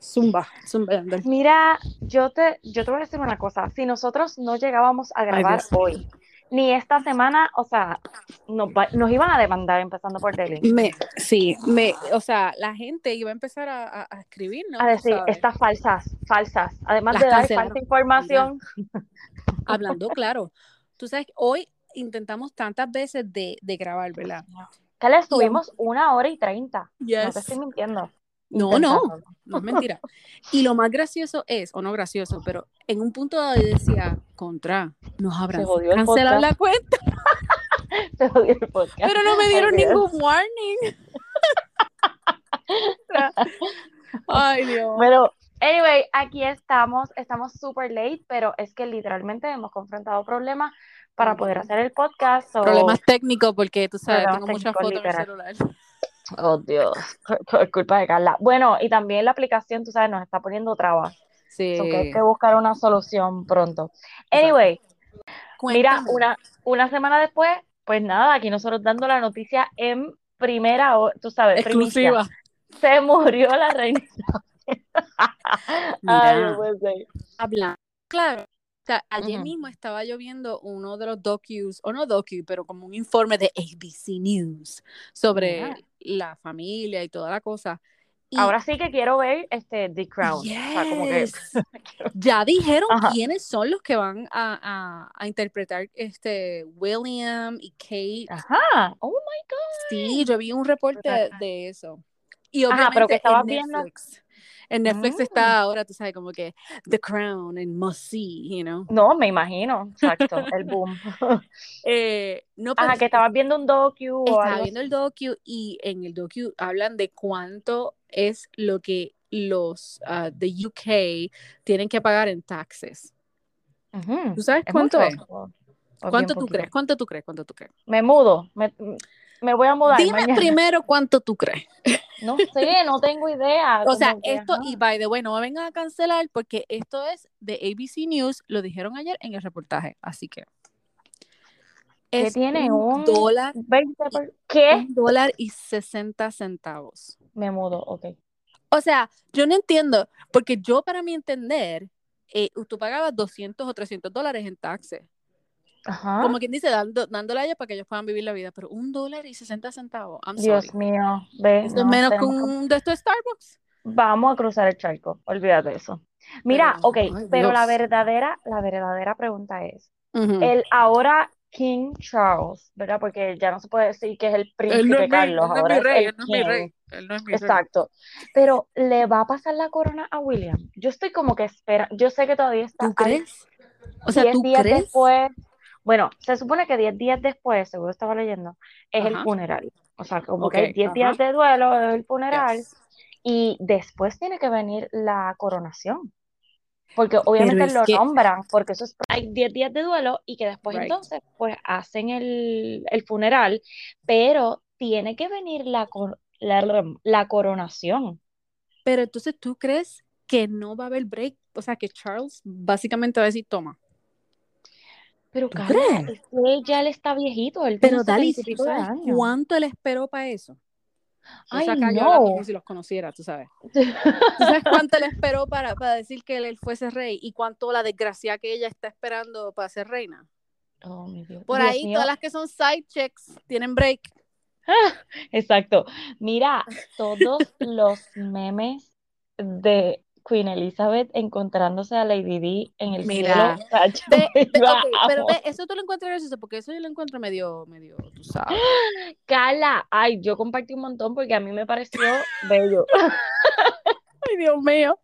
Zumba, zumba, Yandel. Mira, yo te, yo te voy a decir una cosa. Si nosotros no llegábamos a grabar hoy, ni esta semana, o sea, nos, va- nos iban a demandar empezando por Delhi. Me, sí, me, o sea, la gente iba a empezar a, a- a escribir, ¿no? A decir, sabes. estas falsas, falsas. Además Las de dar falsa información. Hablando claro. Tú sabes, hoy intentamos tantas veces de, de grabar, ¿verdad? Que le estuvimos una hora y treinta. No te Yes. estoy mintiendo. No, no, no es mentira. Y lo más gracioso es, o no gracioso, pero en un punto dado yo decía, contra, nos habrán cancelado la cuenta, Se jodió el podcast. pero no me dieron Ay, Dios. ningún warning. Ay, Dios. Pero, anyway, aquí estamos, estamos super late, pero es que literalmente hemos confrontado problemas para poder hacer el podcast. so- Problemas técnicos, porque tú sabes, Problemas tengo muchas fotos en el literal. celular. Oh, Dios, por, por culpa de Carla. Bueno, y también la aplicación, tú sabes, nos está poniendo trabas. Sí. So que hay que buscar una solución pronto. Anyway, mira, una, una semana después, pues nada, aquí nosotros dando la noticia en primera, hora, tú sabes, primicia. exclusiva. Se murió la reina. Ay, Mira. no puede ser. Hablando, claro. Sea, ayer Ujú. mismo estaba yo viendo uno de los docus, o no docu, pero como un informe de ABC News sobre la familia y toda la cosa. Y Ahora sí que quiero ver este The Crown. O sea, como que Yes. ya dijeron Ajá. quiénes son los que van a, a- a interpretar este William y Kate. Ajá. Oh my Sí, yo vi un reporte de eso. Y Ajá, obviamente pero que estabas viendo-. En Netflix Mm. está ahora, tú sabes, como que The Crown and Must See, you know. No, me imagino. Exacto, el boom. Eh, no, Ajá, que estabas viendo un docu estaba algo viendo el docu y en el docu hablan de cuánto es lo que los ah, de UK tienen que pagar en taxes. ¿Tú sabes ¿Es cuánto mucho es? o- o bien ¿Cuánto tú crees? ¿Cuánto tú crees? ¿Cuánto tú crees? Me mudo. Me, me voy a mudar Dime mañana. primero cuánto tú crees. No sé, no tengo idea. O sea, que, esto, ajá. y by the way, no me vengan a cancelar porque esto es de ABC News, lo dijeron ayer en el reportaje, así que ¿Qué es tiene? un Un dólar, 20 por- ¿Qué? un dólar y 60 centavos. Me mudo, ok. O sea, yo no entiendo, porque yo para mi entender, eh, tú pagabas 200 o 300 dólares en taxes. Ajá. Como quien dice, dando, dándole a ellos para que ellos puedan vivir la vida, pero un dólar y 60 centavos. I'm Dios sorry. mío, ve. Eso no, es menos que un de estos Starbucks. Vamos a cruzar el charco, olvídate de eso. Mira, Pero, ok, ay, pero la verdadera, la verdadera pregunta es, Ujú. el ahora King Charles, ¿verdad? Porque ya no se puede decir que es el Él príncipe no es mi, Carlos, él no es mi rey, él no es mi rey, él no es mi rey. Exacto. Pero le va a pasar la corona a William. Yo estoy como que espera, yo sé que todavía está ¿Tú crees? O sea, 10 ¿tú días crees? después. Bueno, se supone que 10 días después, seguro estaba leyendo, es el funeral. O sea, como Ok, que hay 10 días de duelo, es el funeral. Yes. Y después tiene que venir la coronación. Porque obviamente lo que- nombran, porque eso es, hay 10 días de duelo y que después Right. entonces pues hacen el, el funeral, pero tiene que venir la, cor- la, la coronación. Pero entonces, ¿tú crees que no va a haber break? O sea, que Charles básicamente va a decir, toma. Pero ¿Tú Carla, es que ya él está viejito, él Pero tiene Dalis, 70 y ¿tú pico de sabes años. cuánto él esperó para eso? Ay, yo no. como si los conociera, tú sabes. ¿Tú sabes cuánto él esperó para, para decir que él, él fuese rey? ¿Y cuánto la desgracia que ella está esperando para ser reina? Oh, mi Dios. Por Dios ahí, mío. todas las que son side checks tienen break. Exacto. Mira, todos los memes de Queen Elizabeth encontrándose a Lady Di en el Mira. cielo. pero ve, eso tú lo encuentras gracioso porque eso yo lo encuentro medio, medio, tú sabes. Carla, ay, yo compartí un montón porque a mí me pareció bello. Ay, Dios mío,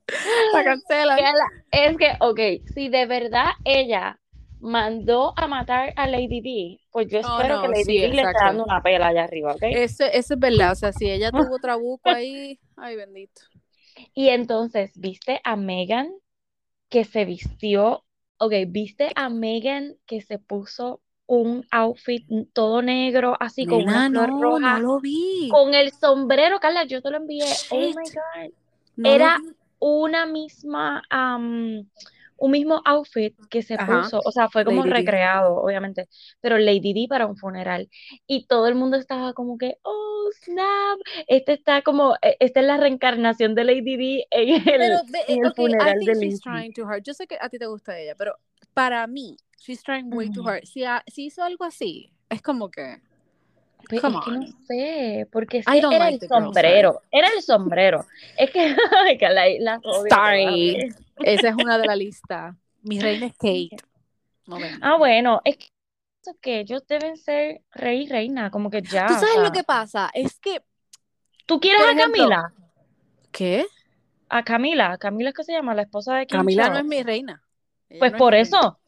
la cancelan. Carla, es que, ok, si de verdad ella mandó a matar a Lady Di, pues yo espero no, que Lady sí, Di le esté dando una pela allá arriba, ¿ok? Eso, eso es verdad, o sea, si ella tuvo trabuco ahí, ay bendito. Y entonces, ¿viste a Megan que se vistió? Ok, ¿viste a Megan que se puso un outfit todo negro, así con una flor no, roja, no lo vi. con el sombrero, Carla, yo te lo envié. Oh my. God. No era-. Una misma, un mismo outfit que se Ajá. puso, o sea, fue como Lady recreado, obviamente, pero Lady Di para un funeral. Y todo el mundo estaba como que, oh, snap, este está como, e- esta es la reencarnación de Lady Di en Pero, el, ve- en el ok, I funeral think de she's trying too hard. Yo sé que a ti te gusta ella, pero para mí, she's trying way too Ujú. hard. Si, ha- si hizo algo así, es como que, come es que no sé, porque I don't era like el girl, sorry. sombrero, era el sombrero. Es que, que la, la a Sorry. Esa es una de la lista. Mi reina es Kate. No. Ah, bueno, es que ellos deben ser rey y reina, como que ya, ¿Tú o sabes lo que pasa? Es que, ¿tú quieres a ejemplo, Camila? ¿qué? A Camila, Camila es que se llama, la esposa de King Camila no es mi reina. Ella Pues no por eso,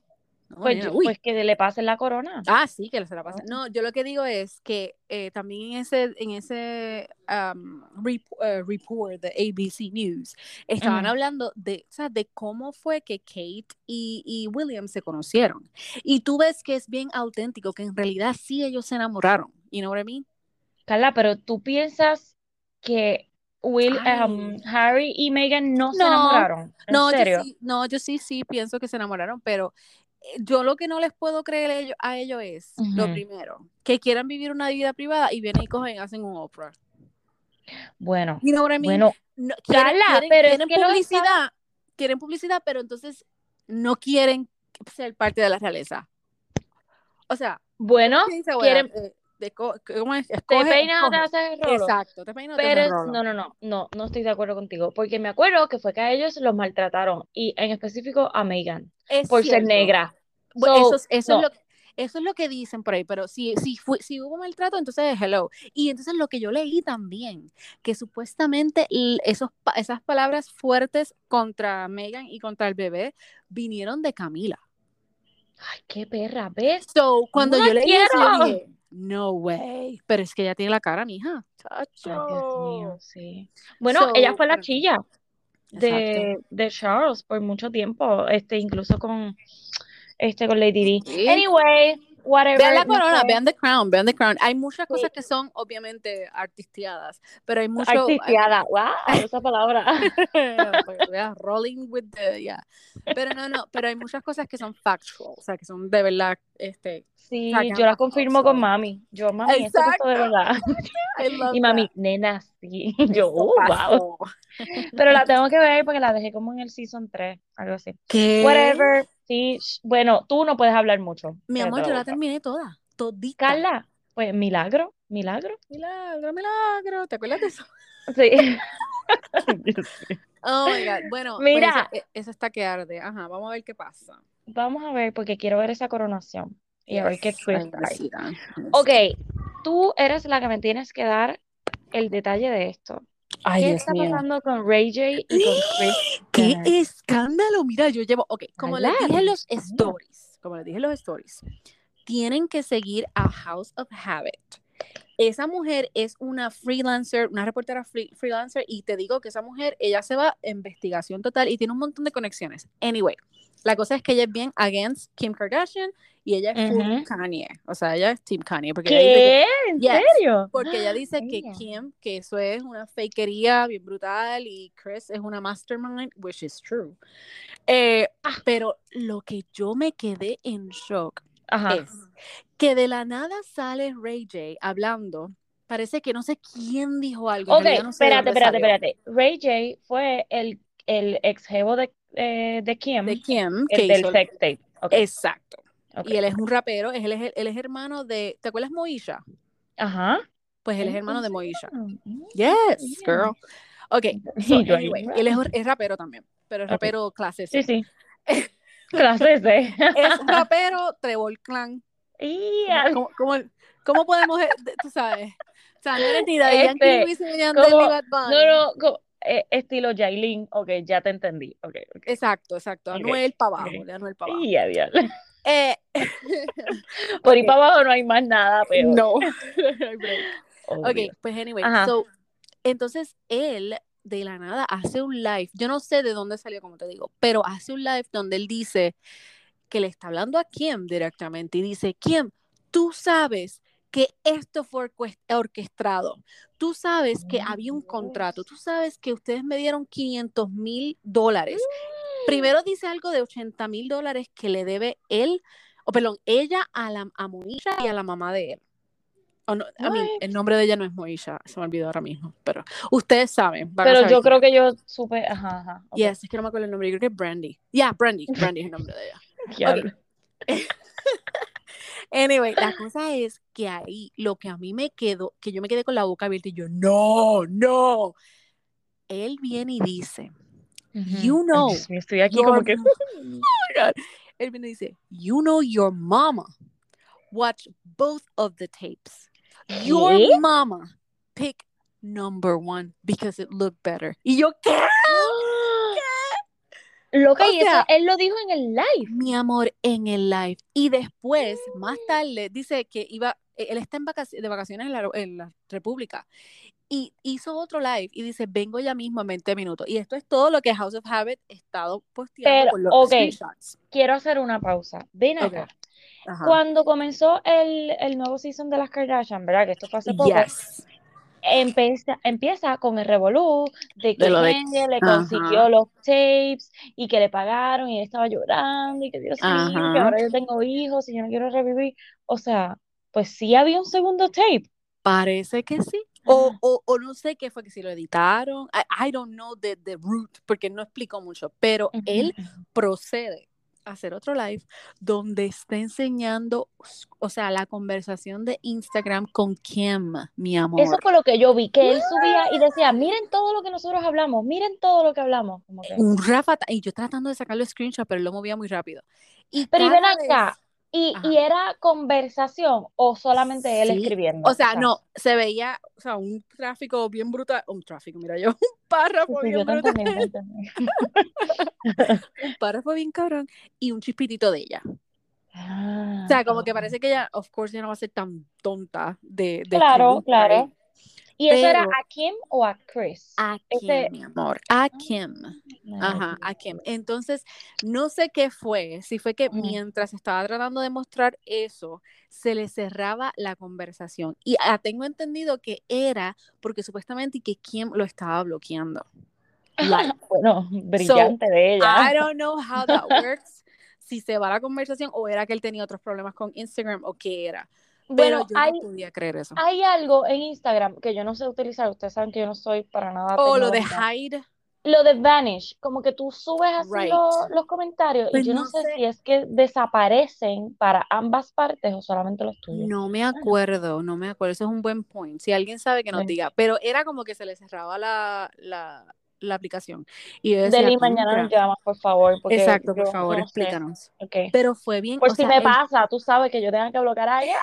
No, pues, yo- pues que le pasen la corona. Ah, sí, que se la pasa. Oh. No, yo lo que digo es que eh, también en ese, en ese um, rep- eh, report de ABC News estaban Ujú. hablando de, o sea, de cómo fue que Kate y, y William se conocieron. Y tú ves que es bien auténtico, que en realidad sí ellos se enamoraron. You know what I mean? Carla, pero tú piensas que Will, um, Harry y Meghan no se No, enamoraron, ¿en No, yo serio? sí, no, yo sí, sí pienso que se enamoraron, pero yo lo que no les puedo creer a ellos, es, lo primero, que quieran vivir una vida privada y vienen y cogen y hacen un Oprah. Bueno, You know what I mean? bueno, No, quieren, quieren- pero es quieren que publicidad, quieren publicidad, pero entonces no quieren ser parte de la realeza. O sea, bueno, quieren, Eh, de ¿cómo es? te peinas o te haces rolo. Exacto, te peinas te Pero es- rolo. no, no, no, no, no estoy de acuerdo contigo, porque me acuerdo que fue que a ellos los maltrataron y en específico a Meghan Es por ser negra. So, eso, es- eso, no. es lo, eso es lo que dicen por ahí, pero si, si, fue, si hubo maltrato, entonces hello. Y entonces lo que yo leí también, que supuestamente esos, esas palabras fuertes contra Megan y contra el bebé vinieron de Camila. Ay, qué perra, ¿ves? So, cuando yo leí eso, yo quiero. dije, no way. Pero es que ella tiene la cara, mija. Ay, Dios mío, sí. Bueno, So, ella fue la chilla. De, de Charles por mucho tiempo, este, incluso con, este, con Lady. Sí. Anyway, whatever. Vean la corona, vean The Crown, vean The Crown. Hay muchas Sí. cosas que son obviamente artisteadas, pero hay mucho... Artisteada, wow, esa palabra. Rolling with the, yeah. Pero no, no, pero hay muchas cosas que son factual, o sea, que son de verdad, este, Sí, yo la pasado, confirmo con mami. Yo, mami, esto de verdad. Y mami, that. nena, sí. Yo, oh, wow. Pero la tengo que ver porque la dejé como en el season 3, algo así. ¿Qué? Whatever. Sí, bueno, tú no puedes hablar mucho. Mi amor, yo la terminé toda, todita. Carla, pues milagro, milagro. Milagro, milagro, ¿te acuerdas de eso? Sí. Oh my God, bueno, Mira. pues, eso, eso está que arde, ajá, vamos a ver qué pasa. Vamos a ver, porque quiero ver esa coronación. Y a ver qué Yes, twist ay, hay. Ok, tú eres la que me tienes que dar el detalle de esto. Ay, ¿Qué Dios está mío. pasando con Ray J y con Chris? ¡Qué Jenner? escándalo! Mira, yo llevo, ok, como les dije en los stories, como les dije en los stories, tienen que seguir a House of Habit. Esa mujer es una freelancer, una reportera free- freelancer, y te digo que esa mujer, ella se va a investigación total y tiene un montón de conexiones. Anyway, la cosa es que ella es bien against Kim Kardashian y ella es full Ujú. Kanye. O sea, ella es Team Kanye. Porque ella dice que- ¿Qué? ¿En Yes, serio? porque ella dice que. Kim, que eso es una fakería bien brutal y Chris es una mastermind, which is true. Eh, Ah. pero lo que yo me quedé en shock Ajá. es que de la nada sale Ray J hablando. Parece que no sé quién dijo algo. Ok, no sé espérate, espérate, salió. espérate. Ray J fue el, el ex jevo de, eh, de Kim, De Kim, el que del sex tape. Ok, Exacto. ok. Y él es un rapero, él es, él es hermano de. ¿Te acuerdas Moisha? Ajá. Pues él es hermano de ¿en Moisha. serio? Mm, Yes, girl. Ok, so, anyway, él es, es rapero también, pero es rapero clase Sí, C. sí. Clase C. Es rapero Trevor Clan. Y ¿Cómo, cómo, cómo podemos, eh, tú sabes? O sea, no eres ni Yankee Este, Wisin y Yandel como- ni Bad Bunny. No, no, co- eh, estilo Jailin. Ok, ya te entendí. Ok, ok. Exacto, exacto. Anuel para abajo, de Anuel para abajo. Y adiós. Eh, Por ahí para abajo no hay más nada peor. No. Ok, pues anyway, so, entonces él de la nada hace un live, yo no sé de dónde salió, como te digo, pero hace un live donde él dice que le está hablando a Kim directamente y dice, Kim, tú sabes que esto fue orques- orquestado, tú sabes que había un contrato, tú sabes que ustedes me dieron 500 mil dólares Primero dice algo de 80 mil dólares que le debe él, o perdón, ella a la a Moisha y a la mamá de él. No, mean, What? el nombre de ella no es Moisha, se me olvidó ahora mismo, pero ustedes saben. a Pero yo creo que yo supe, ajá, ajá. ok. Yes, es que no me acuerdo el nombre, yo creo que es Brandy. Yeah, Brandy, Brandy es el nombre de ella. Diablo. Anyway, la cosa es que ahí lo que a mí me quedó, que yo me quedé con la boca abierta y yo, no, no. Él viene y dice, you know, Dios estoy aquí como que. Oh my God. Él viene y dice, you know your mama watch both of the tapes. Your mama pick number one because it looked better. Y yo, ¿qué? Loca, O y eso él lo dijo en el live. Mi amor, en el live. Y después, más tarde, dice que iba, e, él está en vacac- de vacaciones en la, en la República. Y hizo otro live y dice, vengo ya mismo en 20 minutos. Y esto es todo lo que House of Habit ha estado posteando Pero, con los ok. screenshots. Quiero hacer una pausa. Ven acá. Cuando comenzó el, el nuevo season de las Kardashian, ¿verdad? Que esto fue hace poco. Yes. Empieza, empieza con el revolú de que De de- le Ajá. consiguió los tapes y que le pagaron y él estaba llorando y que Dios mío, que ahora yo tengo hijos y yo no quiero revivir. O sea, pues sí había un segundo tape. Parece que sí. O, o, o no sé qué fue que si lo editaron. I, I don't know the, the root, porque no explicó mucho. Pero él procede hacer otro live donde está enseñando, o sea, la conversación de Instagram con Kim, mi amor. Eso fue lo que yo vi, que él subía y decía, miren todo lo que nosotros hablamos, miren todo lo que hablamos. Como que- Un Rafa, y yo tratando de sacarlo screenshot, pero lo movía muy rápido. Y Pero y ven acá, vez- ¿y, era conversación o solamente él Sí, escribiendo? O sea, no, se veía, o sea, un tráfico bien brutal, un tráfico, mira yo, un párrafo sí, bien yo brutal, un párrafo bien cabrón y un chispitito de ella. Ah, O sea, como que ah. parece que ella, of course, ya no va a ser tan tonta de, de Claro, escribir claro. ¿Y eso era Pero- a Kim o a Chris? A Kim, Ese- mi amor, a Kim. Ajá, a. Kim. Entonces, no sé qué fue, si fue que mientras estaba tratando de mostrar eso, se le cerraba la conversación. Y ah, tengo entendido que era porque supuestamente que Kim lo estaba bloqueando. Like, Bueno, brillante de ella. I don't know how that works. Si se va la conversación o era que él tenía otros problemas con Instagram o qué era. Pero Bueno, yo hay, no podía creer eso. hay algo en Instagram que yo no sé utilizar. Ustedes saben que yo no soy para nada O lo de hide. Lo de Vanish, como que tú subes así Right. los comentarios Pues y yo no, no sé sé. si es que desaparecen para ambas partes o solamente los tuyos. No me acuerdo, no me acuerdo. Eso es un buen point. Si alguien sabe que nos Sí. diga. Pero era como que se le cerraba la, la, la aplicación. Y yo Deli, decía, mañana nos llamas, por favor, porque Exacto, por yo favor, no sé. explícanos. Pero fue bien. Por o si sea, me pasa, tú sabes que yo tenga que bloquear a alguien.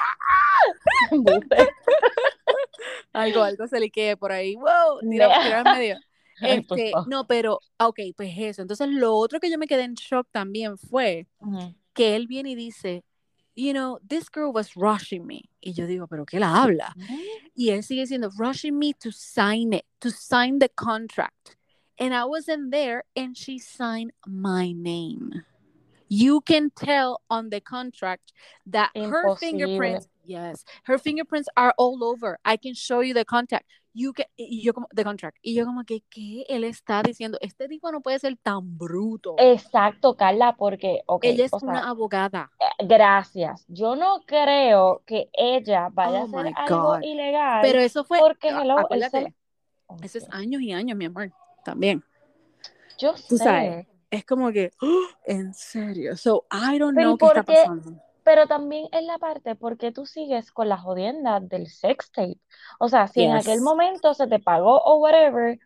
Embuste. algo, algo se liquee por ahí. Wow, tira, tira al medio. Este, no, pero, ok, pues eso. Entonces, lo otro que yo me quedé en shock también fue que él viene y dice, you know, this girl was rushing me. Y yo digo, ¿pero qué la habla? Y él sigue diciendo, rushing me to sign it, to sign the contract. And I wasn't there and she signed my name. You can tell on the contract that her fingerprints, yes, her fingerprints are all over. I can show you the contract. You can, y yo como, the contract. Y yo como que, ¿qué él está diciendo? Este tipo no puede ser tan bruto. Exacto, Carla, porque, Ella es o sea, una abogada. eh, gracias. Yo no creo que ella vaya Oh a hacer algo ilegal Pero eso fue, porque, a- hello, él acuérdate, solo- Oh, eso es años y años, mi amor, también. Yo Tú sé, sabes. Es como que, ¡oh! en serio. So, I don't Pero, know ¿y qué está qué? pasando. pero también es la parte porque tú sigues con la jodienda del sex tape. O sea, si en aquel Yes. momento se te pagó o whatever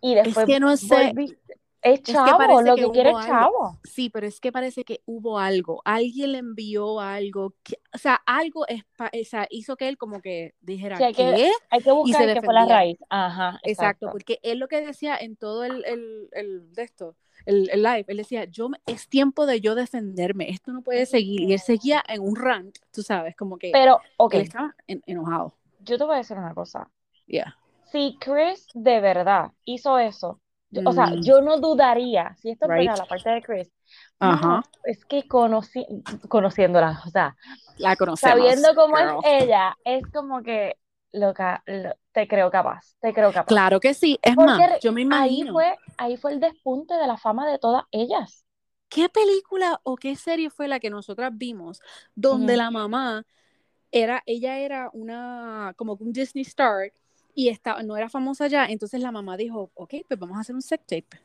y Es después que no sé, volviste, es que chavo, parece lo que que quiere es chavo. sí, pero es que parece que hubo algo. Alguien le envió algo. que- o sea, algo es o sea, hizo que él como que dijera, Sí, hay que- ¿qué? Hay que buscar se qué fue la raíz. Ajá, Exacto, exacto. porque él lo que decía en todo el, el, el de esto, el, el live, él decía, yo es tiempo de yo defenderme, esto no puede seguir. Y él seguía en un rant, tú sabes, como que Pero, ok, él estaba en- enojado. yo te voy a decir una cosa. Yeah. Si Chris de verdad hizo eso, yo- o sea, Mm. yo no dudaría, si esto es Right. verdad, la parte de Chris, Ajá. no, es que conoci conociéndola, o sea, La sabiendo cómo girl. es ella, es como que loca, lo- te creo capaz, te creo capaz. Claro que sí. Es Porque más, yo me Ahí imagino. fue ahí fue el despunte de la fama de todas ellas. ¿Qué película o qué serie fue la que nosotras vimos donde la mamá era, ella era una, como un Disney star y estaba, no era famosa ya, entonces la mamá dijo, ok, pues vamos a hacer un sex tape.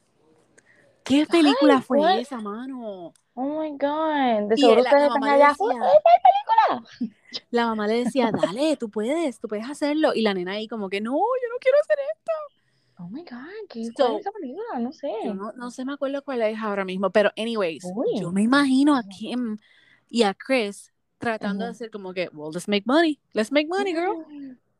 ¿Qué película fue ¿cuál? esa, mano? Oh my God. De Y seguro la- ustedes están mamá le allá. decía- "¡Ay, película! La mamá le decía, dale, tú puedes, tú puedes hacerlo. Y la nena ahí como que, no, yo no quiero hacer esto. Oh my God, ¿qué So, fue esa película? No sé. Yo no, no se me acuerdo cuál es ahora mismo, pero anyways, Uy. yo me imagino a Kim y a Chris tratando de Ujú. hacer como que, well, let's make money, let's make money, girl.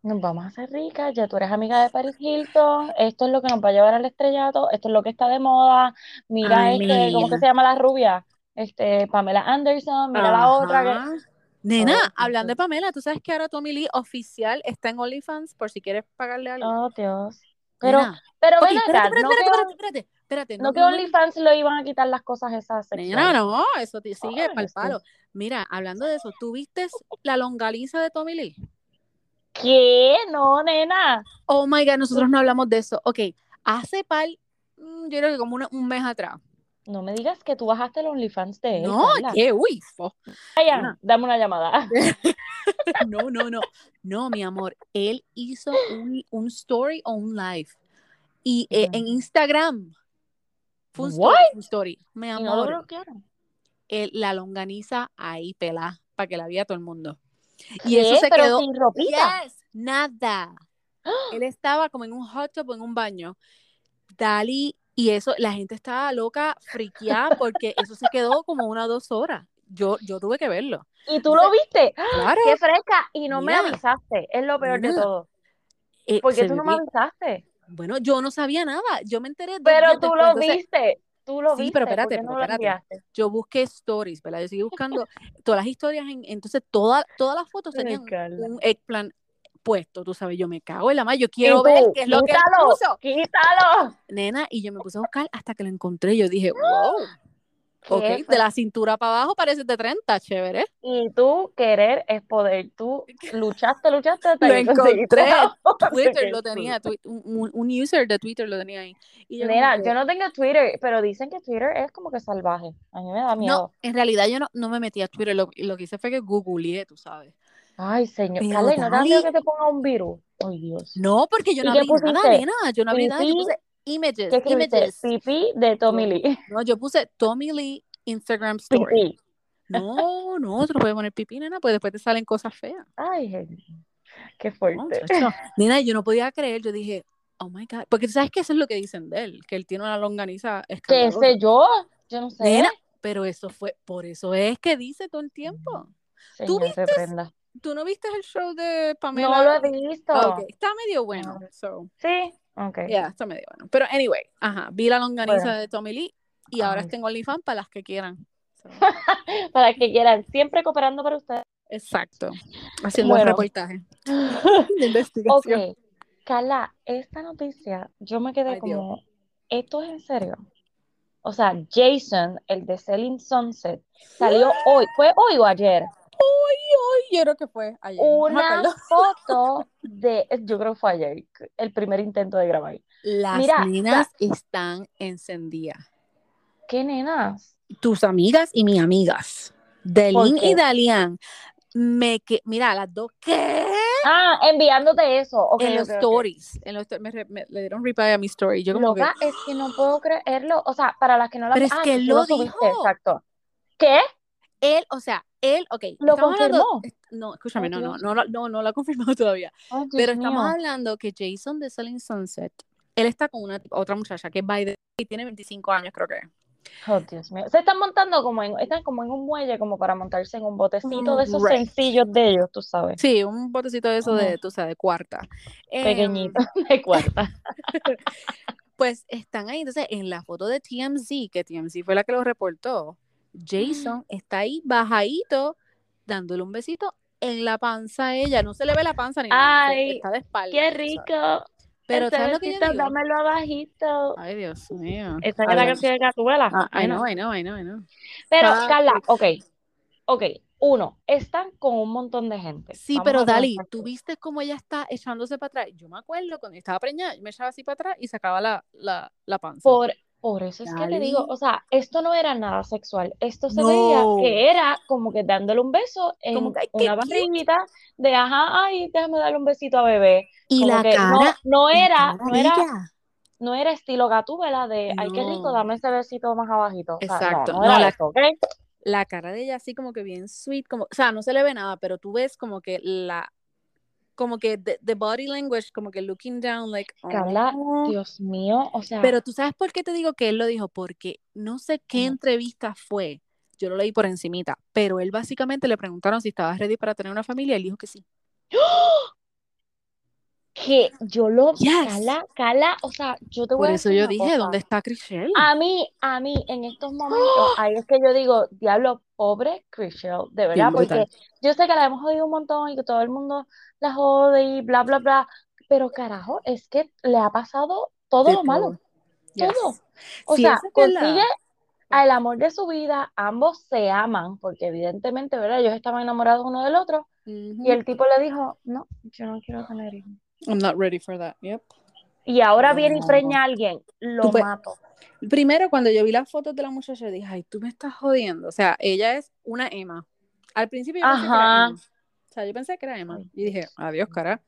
Nos vamos a hacer ricas, ya tú eres amiga de Paris Hilton, esto es lo que nos va a llevar al estrellato, esto es lo que está de moda, mira I este, ¿cómo que se llama la rubia? Este, Pamela Anderson, mira la otra que... Nena, Oh, hablando de. Pamela, tú sabes que ahora Tommy Lee oficial está en OnlyFans por si quieres pagarle algo. Oh, Dios. Pero, Nena, pero ok, ven espérate, acá, espérate, no espérate, espérate, espérate, espérate, no que OnlyFans le iban a quitar las cosas esas Nena, sexuales. no, eso te sigue Ay, para el palo. Mira, hablando de eso, ¿tú viste la longaniza de Tommy Lee? ¿Qué? No, nena. Oh my God, nosotros no hablamos de eso. Ok, hace par, mm, yo creo que como una- un mes atrás. No me digas que tú bajaste el OnlyFans de él, No, qué uy, nena. dame una llamada. No, no, no. No, mi amor, él hizo un, un story o un live. Y eh, en Instagram. Fue un story, fue un story. Mi Y no lo amor, bloquearon. el- la longaniza ahí pelá, para que la vea todo el mundo. Y eso se Pero quedó. sin ropita. Yes, nada. Él estaba como en un hot tub o en un baño. Dali, y eso, la gente estaba loca, friqueada, porque eso se quedó como una o dos horas. Yo, yo tuve que verlo. ¿Y tú lo viste? Claro. ¡Qué fresca! Y no me avisaste. Es lo peor de todo. Eh, ¿Por qué tú no me avisaste? Bueno, yo no sabía nada. Yo me enteré Pero tú lo viste. Tú lo Sí, viste. pero ¿Por espérate, pero no espérate. Yo busqué stories, ¿verdad? Yo seguí buscando todas las historias, en, entonces toda, todas las fotos tenían un eggplant puesto, tú sabes, yo me cago en la madre, yo quiero ver qué es lo que quítalo, puso. quítalo. Nena, y yo me puse a buscar hasta que lo encontré. Yo dije, wow, Ok, de la cintura para abajo parece de 30, chévere. Y tú querer es poder. Tú luchaste, luchaste hasta Lo encontré. Twitter lo tenía, un, un user de Twitter lo tenía ahí. Y yo que, yo no tengo Twitter, pero dicen que Twitter es como que salvaje. A mí me da no, miedo. en realidad yo no, no me metí a Twitter, lo, lo que hice fue que googleé, tú sabes. Ay, señor. Pero Carla, ¿y no te que te ponga un virus? Ay, Dios. no, porque yo ¿Y no abrí nada, nena, yo no abrí nada, yo puse images, ¿Qué images. Pipí de Tommy No, Lee. no, yo puse Tommy Lee Instagram Story. Pipí. No, no, tú no puedes poner pipí, nena, pues después te salen cosas feas. Ay, qué No, fuerte. chacho. Nena, yo no podía creer, yo dije, oh my God, porque tú sabes que eso es lo que dicen de él, que él tiene una longaniza ¿Qué sé yo? Yo no sé. Nena, pero eso fue, por eso es que dice todo el tiempo. ¿Tú Señor, viste? reprenda. ¿Tú no viste el show de Pamela? No lo he visto. Está medio bueno, No. so, Sí, ok. yeah, está medio bueno. Pero anyway, ajá, vi la longaniza Bueno. de Tommy Lee y ahora tengo OnlyFans para las que quieran. So, Para que quieran, siempre cooperando para ustedes. exacto, haciendo el Bueno. reportaje de investigación. Ok, Carla, esta noticia, yo me quedé Ay, Dios. como, ¿esto es en serio? O sea, Jason, el de Selling Sunset, salió hoy, ¿fue hoy o ayer? Ay, yo creo que fue ayer. Una foto de, yo creo que fue ayer, el primer intento de grabar. Las Mira, nenas están encendidas. ¿Qué nenas? Tus amigas y mis amigas. Delin y Dalian. Me que, mira, las dos, ¿qué? Ah, enviándote eso. En los stories. En los, sto- me, re- me- le dieron reply a mi story. Yo como que, es que no puedo creerlo. O sea, para las que no la Pero es ah, que él lo subiste, dijo. exacto. ¿Qué? Él, o sea, él, ok. ¿Lo hablando- confirmó? no, escúchame, no, no, no, no, no, no lo ha confirmado todavía. Pero estamos mío. hablando que Jason de Selling Sunset, él está con una otra muchacha que es the y tiene 25 años, creo que. Oh, Dios mío. Se están montando como en, están como en un muelle, como para montarse en un botecito de esos Right. sencillos de ellos, tú sabes. Sí, un botecito de eso de, tú sabes, de cuarta. Em, Pequeñito, de cuarta. Pues están ahí, entonces en la foto de TMZ, que TMZ fue la que lo reportó, Jason está ahí bajadito, dándole un besito en la panza a ella. No se le ve la panza ni nada, Ay, está de espalda. Qué ¿sabes? rico. Pero Ese ¿sabes lo que yo digo? dámelo abajito. Ay, Dios mío. Esa es la canción de Catuela. Ah, I nena. know, I know, I know, I know. Pero, Ah, Carla, ok, ok. uno, están con un montón de gente. Sí, Vamos pero Dali, ¿tú viste cómo ella está echándose para atrás? Yo me acuerdo cuando estaba preñada, yo me echaba así para atrás y sacaba la, la, la panza. Por, por eso es que te digo, o sea, esto no era nada sexual, esto se veía No. que era como que dándole un beso en Como que, ay, qué una barriguita de, ajá, ay, déjame darle un besito a bebé. Y Como la que no, cara, no la era, cara no era, no era estilo gatúbela de, ay, qué rico, No. dame ese besito más abajito. O sea, no, Exacto. no No, era la, la cara de ella así como que bien sweet, como, o sea, no se le ve nada, pero tú ves como que la, como que the, the body language, como que looking down, like, Carla, oh. Dios mío, o sea, Pero tú sabes por qué te digo que él lo dijo, porque no sé qué entrevista fue, yo lo leí por encimita, pero él básicamente le preguntaron si estaba ready para tener una familia, y él dijo que sí. Que yo lo, Yes. Carla, Carla, o sea, yo te voy Por a eso decir yo una dije, cosa. ¿dónde está Chriselle? A mí, a mí, en estos momentos, ahí es que yo digo, diablo, pobre Chriselle, de verdad, Bien brutal. porque yo sé que la hemos jodido un montón y que todo el mundo la jode y bla, bla, bla, pero carajo, es que le ha pasado todo De lo malo, todo. Yes. todo. O sea, eso consigue al amor de su vida, ambos se aman, porque evidentemente, ¿verdad? Ellos estaban enamorados uno del otro, y el tipo le dijo, no, yo no quiero tener hijos. I'm not ready for that. Yep. Y ahora viene y preña a alguien, lo mato. Primero, cuando yo vi las fotos de la muchacha, dije, ay, tú me estás jodiendo. O sea, ella es una Emma. Al principio yo pensé que era Ajá. Emma. O sea, yo pensé que era Emma. Y dije, adiós, cara.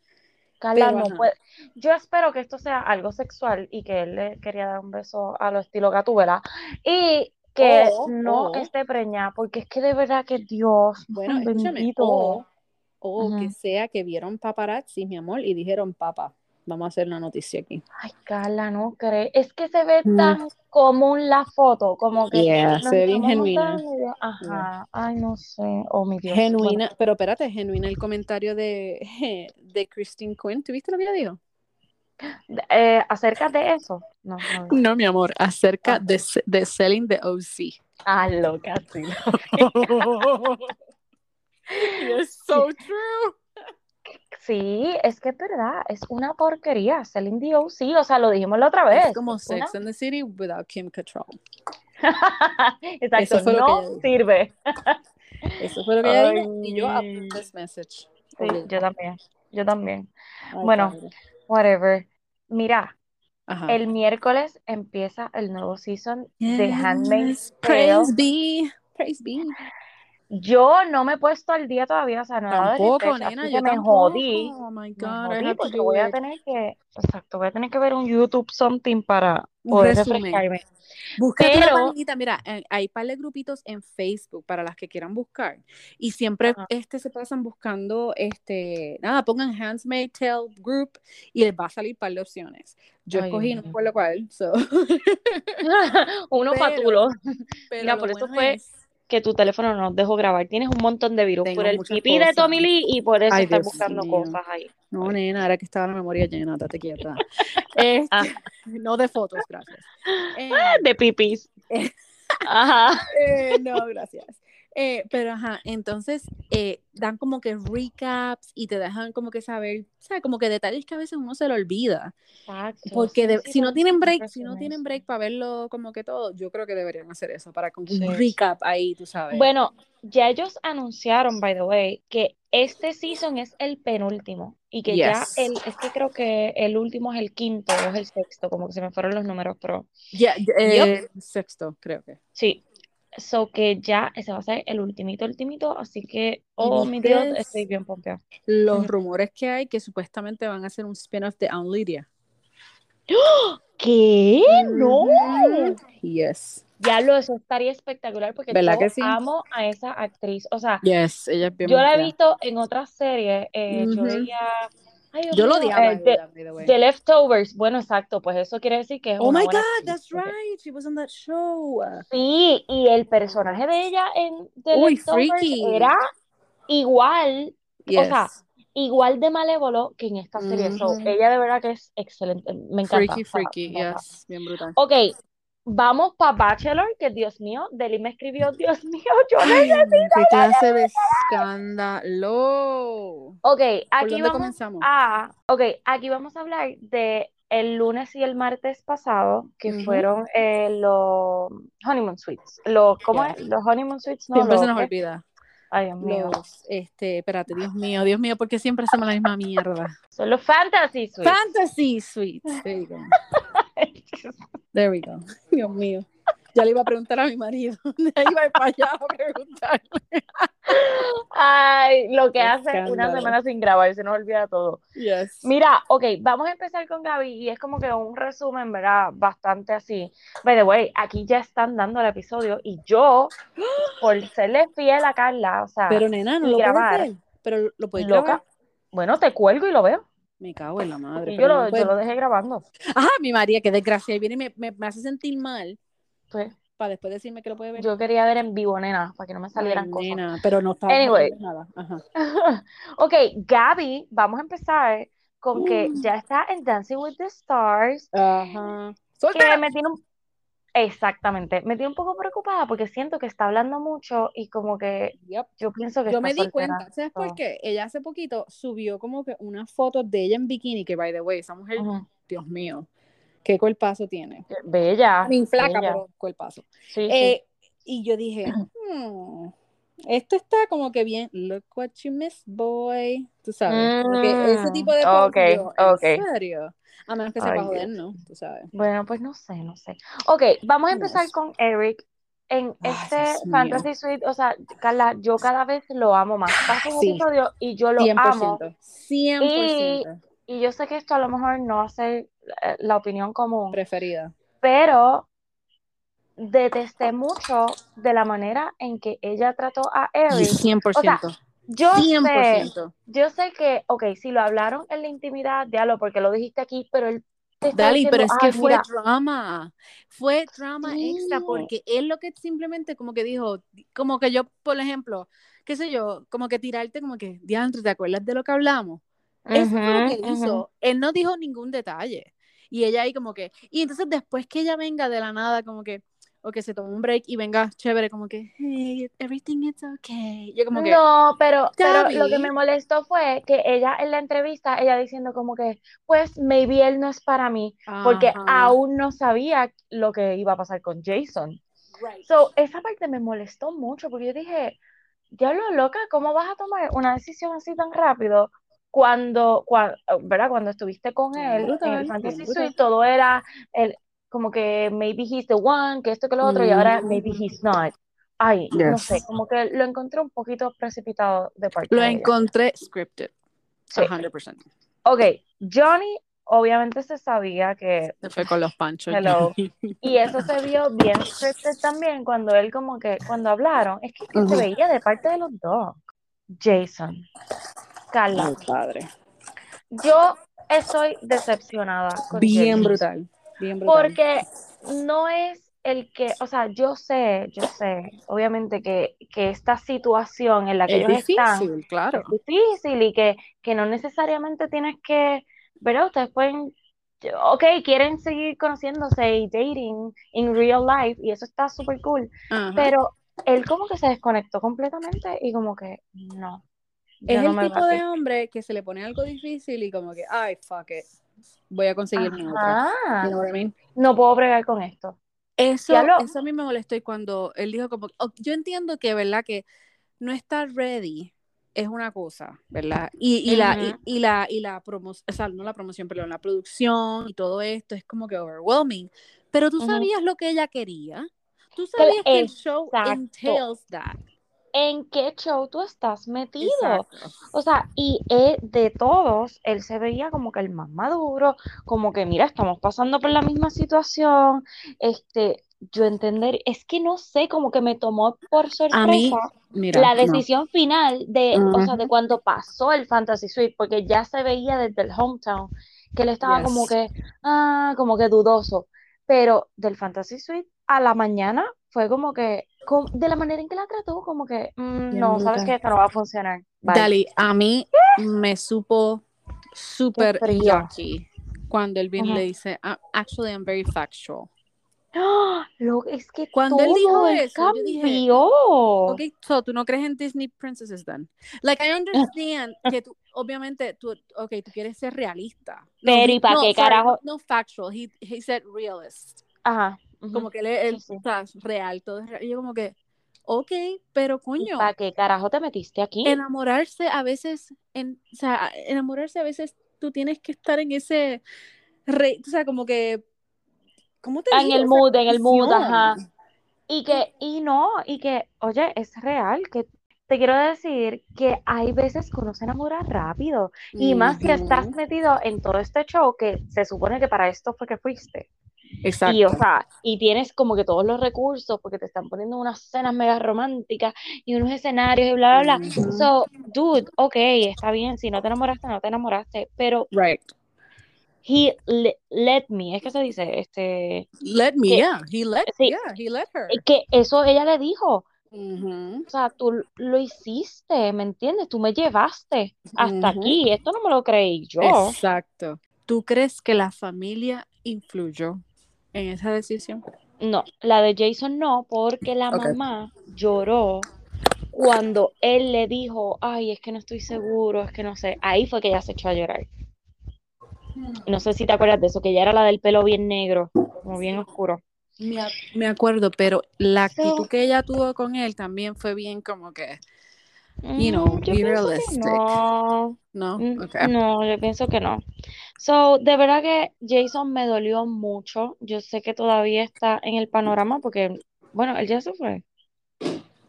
Carla, Pero, no ajá. puede. Yo espero que esto sea algo sexual y que él le quería dar un beso a lo estilo Gatúbela y que no o- esté preñada, porque es que de verdad que Dios, Bueno, escúchame. bendito. O, que sea que vieron paparazzi, mi amor, y dijeron, papá, vamos a hacer una noticia aquí. Ay, Carla, no crees. Es que se ve Mm. tan común la foto, como que Yeah, se ve bien genuina. Ajá, ay, no sé. Oh, mi Dios. Genuina, pero espérate, genuina el comentario de, de Christine Quinn. ¿Tuviste lo que ella dijo? Eh, acerca de eso. No, no. vi. No, mi amor, acerca de, de selling the OC. Ah, loca, sí. It's so true. Sí, es que es verdad, es una porquería. Celine Dion, sí, o sea, lo dijimos la otra vez. Es como Sex una- and the City without Kim Cattrall. Exacto, Eso fue lo que no sirve. Eso fue lo que ella dijo y yo this message. Sí, yo también, yo también. Ay, Bueno, padre. Whatever. Mira, Ajá. el miércoles empieza el nuevo season de Handmaid's Yes, Tale. Praise be. Praise be. Yo no me he puesto al día todavía, o sea, no Tampoco, nena, yo me tampoco. jodí. Oh my Me God, I jodí porque voy a tener que, exacto, voy a tener que ver un YouTube something para poder resumen. refrescarme. Búscate una paginita, mira, eh, hay par de grupitos en Facebook para las que quieran buscar. Y siempre Ajá. este, se pasan buscando, este, nada, pongan Handsmaid Tale Group y les va a salir par de opciones. Yo Ay, escogí, no mío. recuerdo cuál, so. Uno patulo. Mira, lo por eso bueno fue es- que tu teléfono no dejó grabar. Tienes un montón de virus Tengo por el pipí de. Tommy Lee y por eso Ay, estás Dios buscando cosas ahí. No, nena, ahora que estaba la memoria llena, date quieta. Este, Ah. No de fotos, gracias. Eh, De pipis. Eh. Ajá. Eh, no, gracias. Eh, pero ajá, entonces eh, dan como que recaps y te dejan como que saber, o sea, como que detalles que a veces uno se le olvida. Exacto. Porque de- sí, si no tienen break, si no tienen break para verlo como que todo, yo creo que deberían hacer eso, para como Sí. un recap ahí, tú sabes. Bueno, ya ellos anunciaron, by the way, que este season es el penúltimo y que ya Yes. el, es que creo que el último es el quinto o es el sexto, como que se me fueron los números, pero Ya, ya, eh, sexto, creo que. sí. So que ya ese va a ser el ultimito, ultimito, así que, oh mi Dios, estoy bien pompeada. Los rumores que hay que supuestamente van a hacer un spin-off de Aunt Lydia. ¿Qué? No. Yes. Ya lo, eso estaría espectacular porque ¿Verdad yo que sí? amo a esa actriz. O sea, Yes, ella es bien yo la he visto en otras series. eh, Yo veía. Ay, Yo lo odiaba eh, The, the Leftovers. Bueno, exacto, pues eso quiere decir que es Oh una my buena God, that's right. She was on that show. Sí, y el personaje de ella en The Uy, Leftovers freaky. era igual, Yes. sea, igual de malévolo que en esta serie. So, Ujú. ella de verdad que es excelente. Me encanta. freaky, o freaky. Yes, bien brutal. Ok, vamos para Bachelor, que Dios mío, Deli me escribió, Dios mío, yo Ay, necesito. ¿Qué clase de escándalo? Ok, ¿Por aquí vamos comenzamos? a, ok, aquí vamos a hablar de el lunes y el martes pasado, que fueron eh, los honeymoon suites. Los, ¿cómo Yeah. es? Los honeymoon suites, ¿no? Siempre se nos olvida. Ay, Dios mío. los, este, espérate, Dios mío, Dios mío, porque siempre hacemos la misma mierda. Son los fantasy suites. Fantasy Suites. There we go. Dios mío. Ya le iba a preguntar a mi marido. Ya iba a ir para allá a preguntarle. Ay, lo que hace una semana sin grabar, se nos olvida todo. Yes. Mira, ok, vamos a empezar con Gaby y es como que un resumen, ¿verdad? Bastante así. By the way, aquí ya están dando el episodio y yo, por serle fiel a Carla, o sea, Pero nena, no lo puedes grabar. ver. Pero lo puedes loca, grabar. bueno, te cuelgo y lo veo. Me cago en la madre. Y yo no lo, yo puedes- lo dejé grabando. Ajá, mi María, qué desgracia. Y viene y me, me, me hace sentir mal Pues, para después decirme que lo puede ver. yo quería ver en vivo, nena, para que no me salieran Ay, cosas. nena, pero no está no Anyway. nada. Ajá. Ok, Gaby, vamos a empezar con que ya está en Dancing with the Stars. Ajá. que Suelta. me tiene un... Exactamente, me tiene un poco preocupada porque siento que está hablando mucho y como que Yep. yo pienso que Yo está me di soltera. cuenta, ¿sabes por qué? Ella hace poquito subió como que una foto de ella en bikini, que by the way, esa mujer. Dios mío, qué cuerpazo tiene. Bella, Mi flaca, bella. pero cuerpazo. Sí, sí. Eh, y yo dije, hmm, esto está como que bien, look what you missed, boy. Tú sabes, que ese Mm, tipo de cosas. ok, yo, ¿en serio? A menos que para joder. ¿no? Tú sabes. Bueno, pues no sé, no sé. Ok, vamos a empezar Yes. con Eric. En Ay, este Dios mío. Fantasy Suite, o sea, Carla, yo cada vez lo amo más. Pasa un Sí. episodio y yo lo amo. 100%. 100%. Y yo sé que esto a lo mejor no va a ser eh, la opinión común, Preferida. pero detesté mucho de la manera en que ella trató a Eric. 100%. Yo sé, 100%. yo sé que, ok, si lo hablaron en la intimidad, diablo, porque lo dijiste aquí, pero él te Dali, pero es diciendo, que "Ay, fue drama, fue drama extra, porque él lo que simplemente como que dijo, como que yo, por ejemplo, qué sé yo, como que tirarte como que, diantre, ¿te acuerdas de lo que hablamos? Eso fue lo que ujú. hizo, él no dijo ningún detalle, y ella ahí como que, y entonces después que ella venga de la nada, como que, o que se tome un break y venga chévere, como que, hey, everything is okay, yo como que, No, pero, pero lo que me molestó fue que ella en la entrevista, ella diciendo como que, pues, maybe él no es para mí, porque aún no sabía lo que iba a pasar con Jason. Right. So, esa parte me molestó mucho, porque yo dije, diablo, loca, ¿cómo vas a tomar una decisión así tan rápido? Cuando, cua- ¿verdad? Cuando estuviste con él en el Fantasy. Suite, todo era el, como que maybe he's the one, que esto, que lo otro, y ahora Mm. maybe he's not. Ay, no sé, como que lo encontré un poquito precipitado de parte Lo de ella. encontré scripted, Sí. 100%. Ok, Johnny obviamente se sabía que, Se fue con los panchos. Hello. y eso se vio bien scripted también cuando él como que, cuando hablaron, es que, se veía de parte de los dos. Jason, Carla, Ay, padre. yo estoy decepcionada con Bien Jason. brutal. Bien. Porque no es el que, o sea, yo sé, yo sé, obviamente que, que esta situación en la que es ellos están claro. es difícil y que, que no necesariamente tienes que, ¿verdad? Ustedes pueden, ok, quieren seguir conociéndose y dating in real life y eso está súper cool, Ajá. pero él como que se desconectó completamente y como que no. es no el tipo de hombre que se le pone algo difícil y como que, ay, fuck it. Voy a conseguir mi otra. You know what I mean? No puedo bregar con esto. Eso, lo- eso a mí me molestó y cuando él dijo como, oh, yo entiendo que, ¿verdad? Que no estar ready es una cosa, ¿verdad? Y, y la, Ujú. y, y la, y la promoción, o sea, no la promoción, perdón, la producción y todo esto es como que overwhelming. Pero tú sabías lo que ella quería. Tú sabías que el show entails that. ¿En qué show tú estás metido? Exacto. O sea, y él, de todos, él se veía como que el más maduro, como que mira, estamos pasando por la misma situación, este, yo entender, es que no sé, como que me tomó por mí, sorpresa mira, la no. decisión final de, o sea, de cuando pasó el Fantasy Suite, porque ya se veía desde el hometown que él estaba como que, ah, como que dudoso, pero del Fantasy Suite a la mañana fue como que, de la manera en que la trató, como que, mm, no, sabes que esto no va a funcionar. Bye. Dali, a mí me supo súper yucky cuando él viene y Ujú. le dice, "Ah, actually, I'm very factual. ¡Ah! Lo- es que Cuando él todo dijo él eso, yo dije, cambió. Ok, so tú no crees en Disney Princesses then. Like, I understand que tú, obviamente, tú, ok, tú quieres ser realista. No, Pero, he- ¿y pa' no, qué sorry, carajo? No, factual, he, he said realist. Ajá. Como que él, él Sí, real, todo es real. Y yo como que, Ok, pero ¿Y coño, para qué carajo te metiste aquí? enamorarse a veces, en, o sea, enamorarse a veces tú tienes que estar en ese, re- o sea, como que, ¿cómo te En digo? el mood, en el mood, ajá. Y que, y no, y que, oye, es real, que te quiero decir que hay veces que uno se enamora rápido. Y más si estás metido en todo este show que se supone que para esto fue que fuiste. Y, o Exacto. sea, y tienes como que todos los recursos porque te están poniendo unas cenas mega románticas y unos escenarios y bla, bla, bla. Ujú. So, dude, ok, está bien, si no te enamoraste, no te enamoraste, pero Right. he le- let me, es que se dice, este, Let me, que, yeah, he let, sí, yeah, he let her. que eso ella le dijo. O sea, tú lo hiciste, ¿me entiendes? Tú me llevaste hasta aquí. Esto no me lo creí yo. Exacto. ¿Tú crees que la familia influyó en esa decisión? No, la de Jason no, porque la mamá lloró cuando él le dijo, ay, es que no estoy seguro, es que no sé. Ahí fue que ella se echó a llorar. No sé si te acuerdas de eso, que ella era la del pelo bien negro, como bien oscuro. Me, ac- me acuerdo, pero la actitud So, que ella tuvo con él también fue bien como que, you know, mm, yo be que realistic. no. ¿No? Mm, Ok. No, yo pienso que no. So, de verdad que Jason me dolió mucho. Yo sé que todavía está en el panorama porque, bueno, él ya se fue.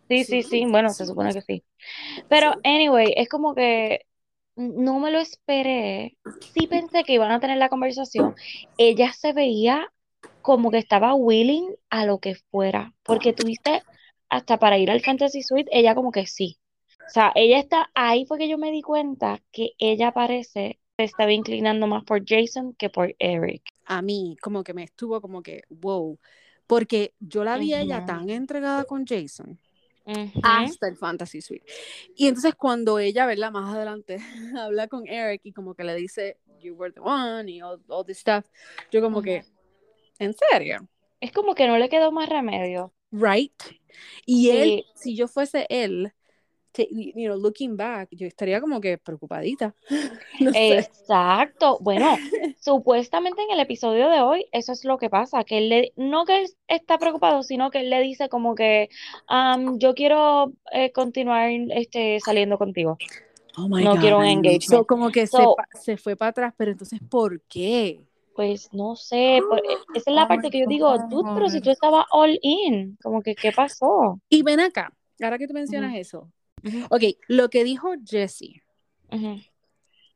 Sí, sí, Sí, sí, bueno, se supone que sí. Pero, anyway, es como que no me lo esperé. Sí pensé que iban a tener la conversación. Ella se veía como que estaba willing a lo que fuera, porque tuviste hasta para ir al Fantasy Suite, ella como que sí. O sea, ella está, ahí fue que yo me di cuenta que ella parece se estaba inclinando más por Jason que por Eric. A mí, como que me estuvo como que, wow. Porque yo la vi a ella tan entregada con Jason hasta el Fantasy Suite. Y entonces cuando ella, ¿verdad? Más adelante habla con Eric y como que le dice, you were the one y all, all this stuff, yo como que, ¿en serio? Es como que no le quedó más remedio. Right? Y él, si yo fuese él, you know, looking back, yo estaría como que preocupadita. no sé. exacto. Bueno, supuestamente en el episodio de hoy, eso es lo que pasa, que él le, no que él está preocupado, sino que él le dice como que "Am, yo quiero eh, continuar este, saliendo contigo. Oh my No God. quiero un So, engagement. como que se, So, pa- se fue para atrás, pero entonces, ¿por qué? pues no sé, por- e- esa es la Oh parte que yo digo, dude, pero si tú estabas all in, como que, ¿qué pasó? Y ven acá, ahora que tú mencionas eso. Ok, lo que dijo Jesse,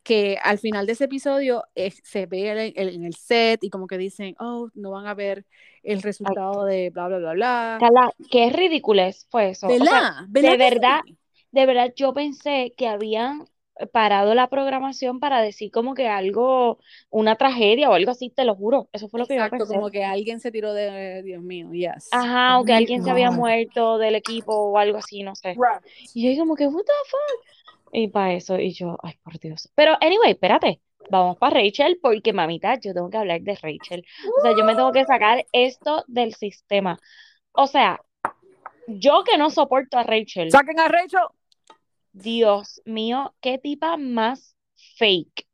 que al final de ese episodio eh, se ve el- el- en el set y como que dicen, oh, no van a ver el Ay, resultado de bla, bla, bla, bla. Carla, qué ridículo fue eso. O sea, ¿Verdad? ¿Verdad de verdad, sí? de verdad yo pensé que habían parado la programación para decir como que algo, una tragedia o algo así, te lo juro. Eso fue lo que yo Exacto, pensé. como que alguien se tiró de, Dios mío, yes. Ajá, o que alguien se había muerto del equipo o algo así, no sé. Right. Y yo como que, what the fuck? Y para eso, y yo, ay, por Dios. Pero, anyway, espérate, vamos para Rachel, porque mamita, yo tengo que hablar de Rachel. O sea, yo me tengo que sacar esto del sistema. O sea, yo que no soporto a Rachel, Saquen a Rachel. Dios mío, qué tipa más fake.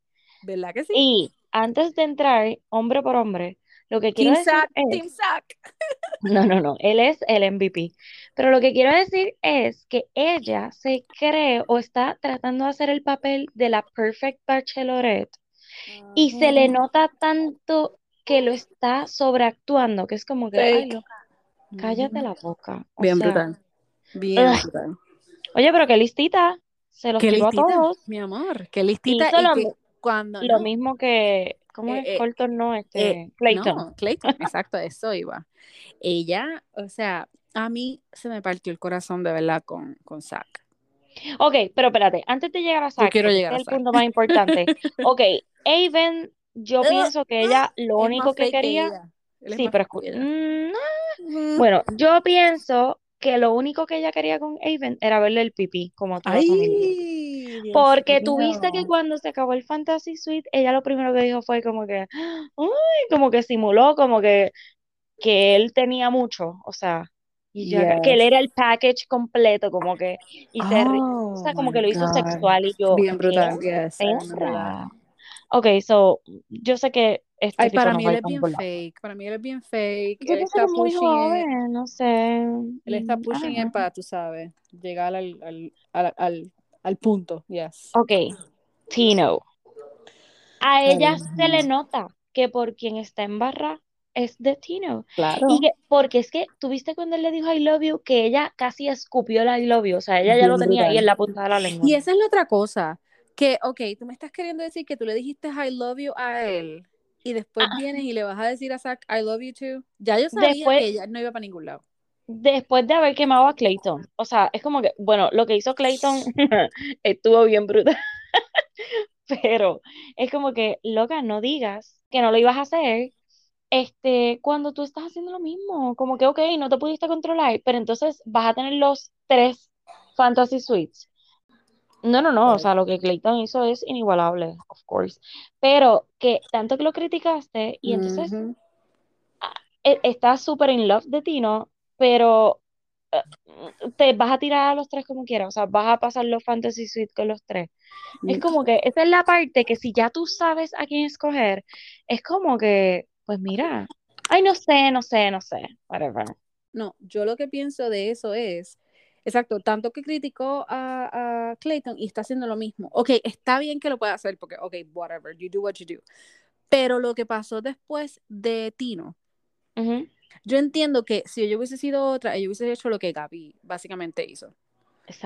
¿Verdad que sí? Y antes de entrar, hombre por hombre, lo que quiero Team decir Sack, es, Team Sack. no, no, no, él es el MVP. Pero lo que quiero decir es que ella se cree o está tratando de hacer el papel de la perfect bachelorette y se le nota tanto que lo está sobreactuando, que es como que, ay, Fake. loca, cállate la boca. O Bien sea, brutal. Bien ugh. brutal. Oye, pero qué listita, se los tiró a todos. mi amor. Qué listita. Hizo Y lo, que cuando lo no. mismo que, ¿cómo eh, es? eh, Colton, no, eh, este, Clayton. no, Clayton, exacto, eso iba. Ella, o sea, a mí se me partió el corazón de verdad con, con Zack. Ok, pero espérate, antes de llegar a Yo Zack, quiero llegar este es el punto más importante. Ok, Aven, yo pienso que ella lo único que quería, sí, pero fake que escu- ella. mm, no. Bueno, yo pienso que lo único que ella quería con Aven era verle el pipí, como toda. Ay, Porque tuviste que cuando se acabó el Fantasy Suite, ella lo primero que dijo fue como que, uy, como que simuló, como que, que él tenía mucho, o sea, y yo, que él era el package completo, como que, y se, ri- o Oh sea, como my que lo hizo God. sexual, y yo, Bien brutal. Yes, Ok, so, yo sé que este Ay, tipo para mí él es bien fake. Para mí él es bien fake. Yo Él está es muy pushing joven, no sé. Él está Mm, pushing don't it para, tú sabes, llegar al, al, al, al, al punto. Yes. Ok, Tino. A Ay, ella Dios se le nota que por quien está en barra es de Tino. Claro. Y que, porque es que, ¿tuviste cuando él le dijo I love you? Que ella casi escupió el I love you. O sea, ella ya lo tenía ahí en la punta de la lengua. Y esa es la otra cosa. Que, ok, tú me estás queriendo decir que tú le dijiste I love you a él y después Ah, vienes y le vas a decir a Zach I love you too. Ya yo sabía después, que ella no iba para ningún lado. después de haber quemado a Clayton. O sea, es como que, bueno, lo que hizo Clayton estuvo bien brutal. Pero es como que, loca, no digas que no lo ibas a hacer este, cuando tú estás haciendo lo mismo. Como que, ok, no te pudiste controlar, pero entonces vas a tener los tres Fantasy Suites. No, no, no, o sea, lo que Clayton hizo es inigualable, of course. Pero que tanto que lo criticaste y entonces Ujú. e- estás súper in love de Tino, pero eh, te vas a tirar a los tres como quieras, o sea, vas a pasar los Fantasy Suite con los tres. Es como que esa es la parte que si ya tú sabes a quién escoger, es como que, pues mira, ay, no sé, no sé, no sé, whatever. No, yo lo que pienso de eso es, exacto, tanto que criticó a, a Clayton y está haciendo lo mismo. Ok, está bien que lo pueda hacer porque, ok, whatever, you do what you do. Pero lo que pasó después de Tino, yo entiendo que si yo hubiese sido otra, ella hubiese hecho lo que Gaby básicamente hizo.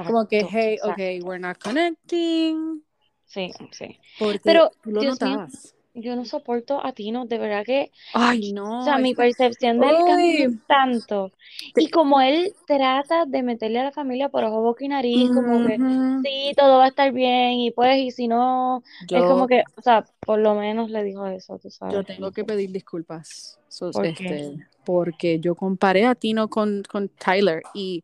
Como que, hey, exacto. ok, we're not connecting. Sí, sí. Porque Pero, tú lo Dios mío, notabas. Yo no soporto a Tino, de verdad que, Ay, o no. sea, mi percepción de él cambió Uy. tanto. Y como él trata de meterle a la familia por ojo, boca y nariz, como que sí, todo va a estar bien, y pues, y si no, es como Yo, que, o sea, por lo menos le dijo eso, tú yo sabes. tengo que pedir disculpas. So, ¿Por qué? este, porque yo comparé a Tino con, con Tyler y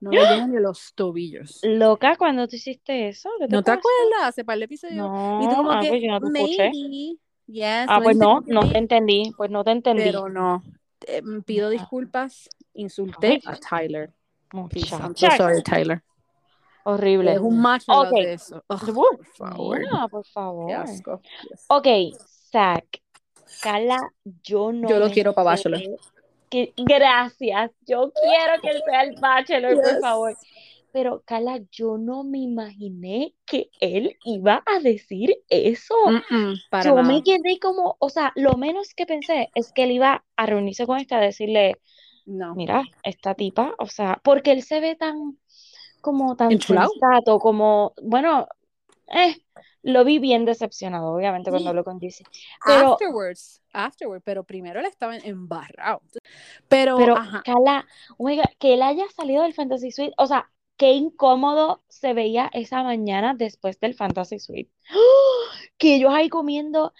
no le llegan ni a los tobillos. Loca, cuando tú hiciste eso, ¿qué te ¿No te acuerdas? Hace par de episodios. Y tú No, como ah, que, pues yo no te escuché. maybe, yes, Ah, pues no, no te entendí, pues no te entendí. pero no. Eh, pido Ah, disculpas, insulté a Tyler. I'm so sorry, Tyler. horrible. Es un macho Ok, lo de eso. Por favor. nena, por Qué favor. asco. Yes. Ok, Zach, Carla, yo no Yo lo quiero para Bachelor. que, gracias, yo quiero que él sea el bachelor, por favor. Pero Carla, yo no me imaginé que él iba a decir eso. Para Yo nada. me quedé como, o sea, lo menos que pensé es que él iba a reunirse con esta, a decirle, No. mira, esta tipa, o sea, porque él se ve tan, como tan Enchulado. sensato, como, bueno, eh, lo vi bien decepcionado, obviamente, cuando Sí. habló con Jesse. Pero, Afterwards, afterwards, pero primero él estaba embarrado. Pero, pero, ajá, oiga, que él haya salido del Fantasy Suite, o sea, qué incómodo se veía esa mañana después del Fantasy Suite. ¡Oh! Que ellos ahí comiendo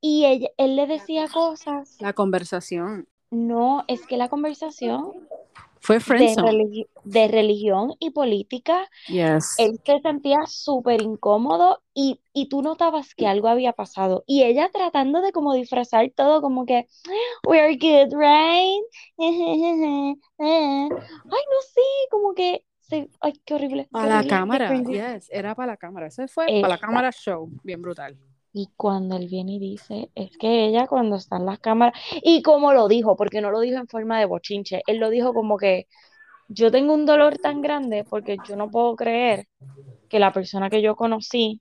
y ella- él le decía cosas. la conversación No, es que la conversación fue de, religi- de religión y política, Yes. él se sentía súper incómodo y, y tú notabas que algo había pasado. Y ella tratando de como disfrazar todo como que, we're good, right? Ay, no sé, como que, se, ay, qué horrible, Para la horrible, cámara, yes, era para la cámara. Eso fue para la cámara show, bien brutal. Y cuando él viene y dice, es que ella cuando está en las cámaras, y como lo dijo, porque no lo dijo en forma de bochinche, él lo dijo como que yo tengo un dolor tan grande porque yo no puedo creer que la persona que yo conocí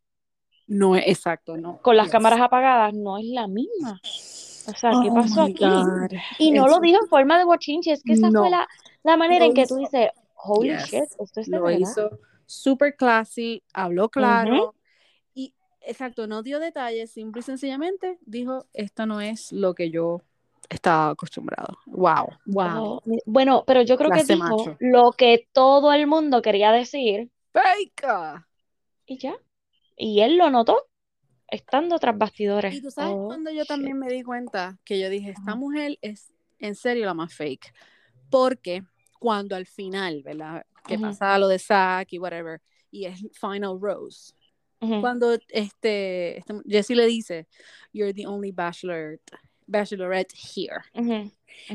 No es exacto, no. con las yes. cámaras apagadas no es la misma. O sea, ¿qué Oh pasó aquí? God. Y no lo dijo en forma de bochinche, es que esa fue la, la manera Lo en que tú dices, holy Yes. shit, esto es de Lo verdad. hizo super classy, habló claro exacto, no dio detalles, simple y sencillamente dijo, esto no es lo que yo estaba acostumbrado. Wow, wow. Oh, mi- bueno, pero yo creo que dijo macho. lo que todo el mundo quería decir Fake. y ya. Y él lo notó estando tras bastidores. Y tú sabes Oh, cuando yo shit. también me di cuenta que yo dije, esta mujer es en serio la más fake. Porque cuando al final, ¿verdad? Que pasa lo de Zack y whatever, y es Final Rose. Cuando este, este Jesse le dice, You're the only bachelor, bachelorette here.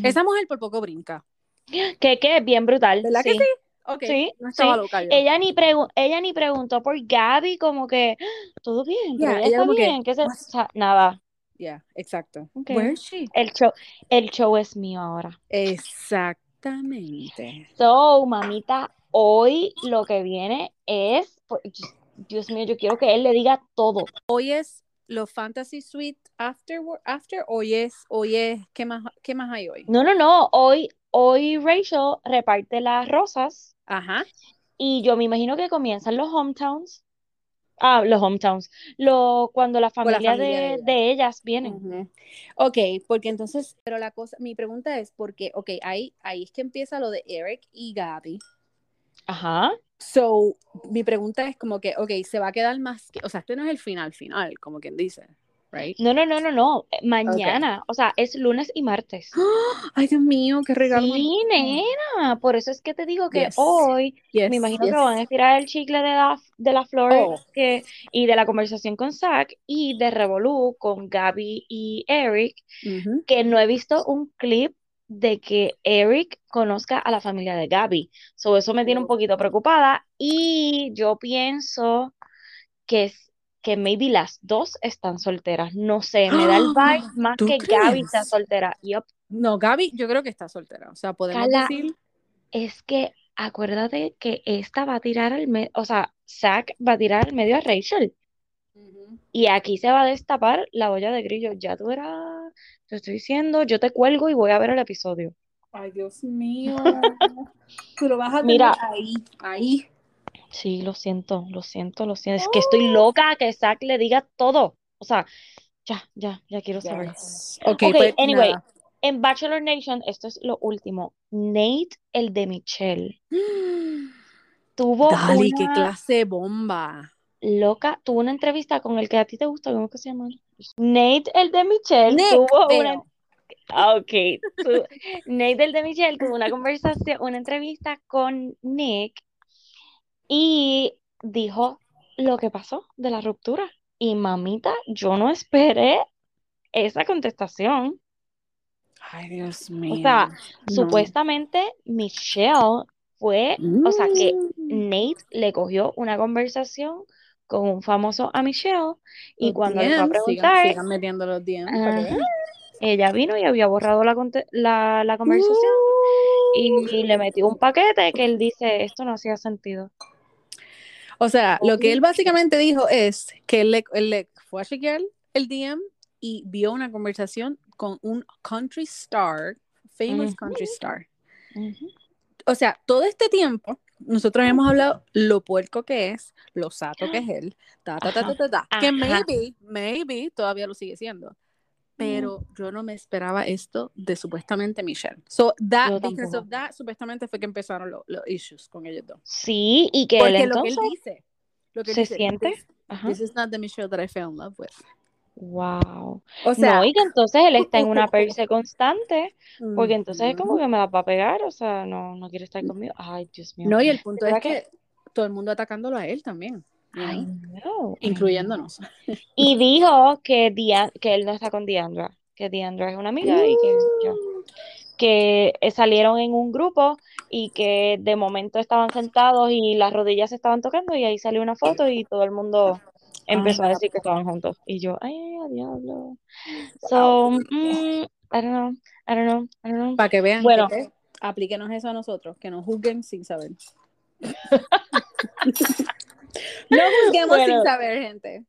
Esa mujer por poco brinca. Que, que es bien brutal, ¿Verdad que sí. sí? Ok, Sí, no estaba sí. loca. Ella ni, ella ni preguntó por Gaby, como que, todo bien, Yeah, ella ella está que, bien, que se, o "What's-" sea, nada. Yeah, exacto. Ok. Where is she? El show, el show es mío ahora. Exactamente. So, mamita, hoy lo que viene es, Dios mío, yo quiero que él le diga todo. Hoy es los Fantasy Suite after, after hoy es, hoy es, ¿qué más, qué más hay hoy? No, no, no, hoy, hoy Rachel reparte las rosas Ajá. y yo me imagino que comienzan los hometowns. Ah, los hometowns. Lo, cuando la Con la familia, familia de de, ella. de ellas vienen. Ujú. Ok, porque entonces, pero la cosa, mi pregunta es porque, ok, ahí, ahí es que empieza lo de Eric y Gaby. Ajá. So, mi pregunta es como que, ok, se va a quedar más, que- o sea, este no es el final final, como quien dice, right? No, no, no, no, no. Mañana, o sea, es lunes y martes. Ay, Dios mío, qué regalo. Sí, nena. Por eso es que te digo que Yes. hoy Yes, me imagino yes. que van a estirar el chicle de la, de la flor Oh. que, y de la conversación con Zach y de Revolú con Gaby y Eric, que no he visto un clip de que Eric conozca a la familia de Gaby. So, eso me tiene un poquito preocupada y yo pienso que, que maybe las dos están solteras. No sé, me da el vibe más ¿Tú que Gaby está crees? soltera. Yup. No, Gaby, yo creo que está soltera. O sea, podemos Cala- decir. Es que acuérdate que esta va a tirar al medio, o sea, Zack va a tirar al medio a Rachel. Y aquí se va a destapar la olla de grillo. Ya tú verás, te estoy diciendo, yo te cuelgo y voy a ver el episodio. Ay, Dios mío. Tú lo vas a tener Mira. ahí, ahí. Sí, lo siento, lo siento, lo siento. Es que estoy loca que Zack le diga todo. O sea, ya, ya, ya quiero saber. Yes. Ok, Ok, pues anyway, nada. en Bachelor Nation, esto es lo último. Nate, el de Michelle, tuvo Dali, qué una clase de bomba. Loca, tuvo una entrevista con el que a ti te gusta, ¿cómo que se llama? Nate, el de Michelle, Nick, tuvo pero- una Ah, ok. Tu- Nate, el de Michelle, tuvo una conversación, una entrevista con Nick y dijo lo que pasó de la ruptura. Y mamita, yo no esperé esa contestación. Ay, Dios mío. sea, No. Supuestamente Michelle fue, o sea, que Mm. Nate le cogió una conversación con un famoso a Michelle y Los cuando le fue a DMs, sigan- preguntar, sigan metiendo los DMs Ajá. vean. ella vino y había borrado la, la, la conversación y le metió un paquete que él dice, esto no hacía sentido. O sea, lo que él básicamente dijo es que él le, él fue a chequear el DM y vio una conversación con un country star, famous Ujú. country star. Ujú. O sea, todo este tiempo nosotros hemos hablado lo puerco que es, lo sato que es él, ta, ta, ta, ta, ta, ta, que maybe, maybe todavía lo sigue siendo. Pero yo no me esperaba esto de supuestamente Michelle. So, that, Yo because tampoco. of that, supuestamente fue que empezaron los los issues con ellos dos. Sí, y que él Porque lo que entonces él dice, lo que él se dice, siente. "This-. This is not the Michelle that I fell in love with. Wow. O sea, No, y que entonces él está en una perse constante, porque entonces es como que me la va a pegar, o sea, no, no quiere estar conmigo. Ay, Dios mío. No, y el punto es ¿Verdad que todo el mundo atacándolo a él también, know, I incluyéndonos. Y dijo que, Dia- que él no está con Deandra, que Deandra es una amiga y que, ya. que eh, salieron en un grupo y que de momento estaban sentados y las rodillas se estaban tocando y ahí salió una foto y todo el mundo empezó a decir que estaban juntos. Y yo, ay, a diablo. So, mm, I don't know, I don't know, I don't know. Para que vean Bueno. que aplíquenos eso a nosotros, que nos juzguen sin saber. no juzguemos Bueno. sin saber, gente.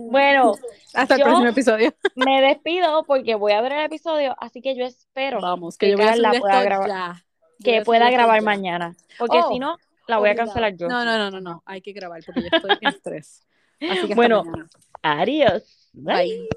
Bueno, Hasta el próximo episodio. me despido porque voy a ver el episodio, así que yo espero Vamos, que que yo Carla pueda grabar- ya. Que pueda grabar ya. mañana, porque Oh, si no, la voy a cancelar yo. No, no, no, no, no. Hay que grabar porque yo estoy en estrés. Así que hasta Bueno. Adiós. Bye.